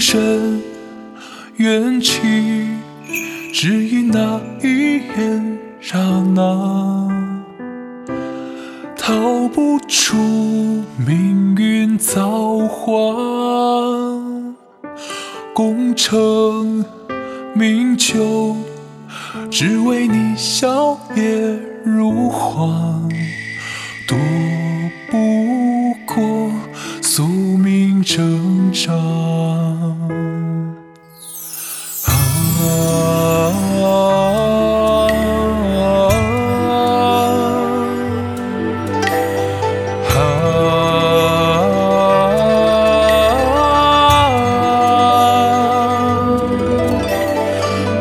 深缘起，只因那一眼刹那，逃不出命运造化。功成名就，只为你笑靥如花，躲不挣扎。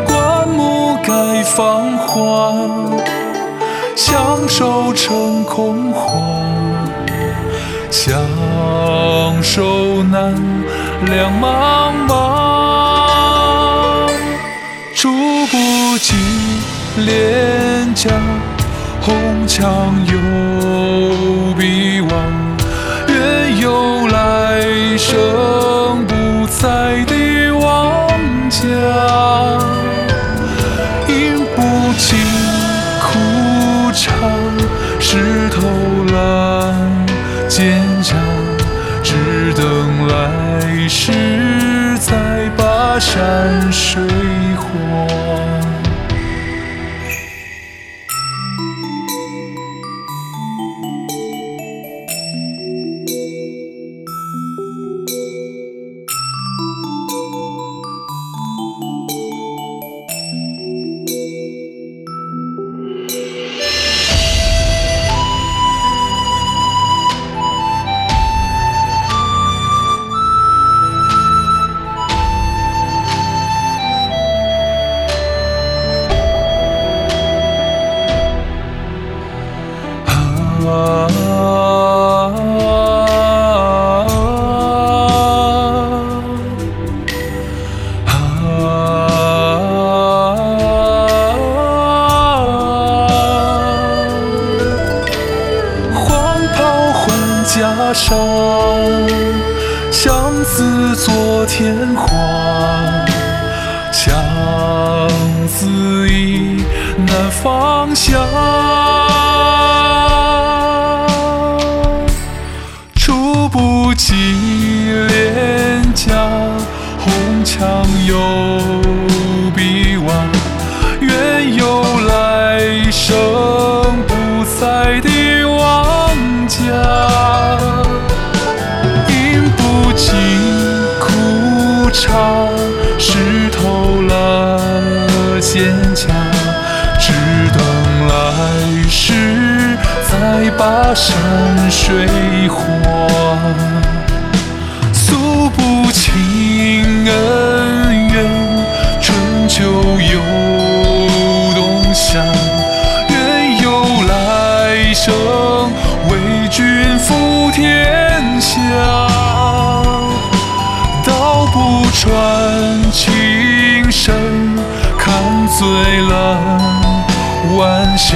灌木该芳华，相守成空守难，两茫茫，触不及脸颊，红墙有必忘，愿有来生不再的王家。饮不尽苦茶，湿透了蒹葭，来世再把山水画。换袈裟，相思作天花，相思意难放下。触不及脸颊，红墙有饮不尽苦茶，湿透了蒹葭，只等来世再把山水画。诉不清恩怨，春秋又冬夏，愿有来生为君负天下。不穿情深，看醉了晚霞，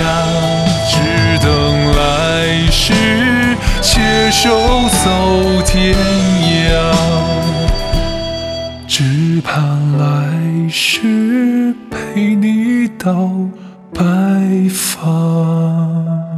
只等来世携手走天涯。只盼来世陪你到白发。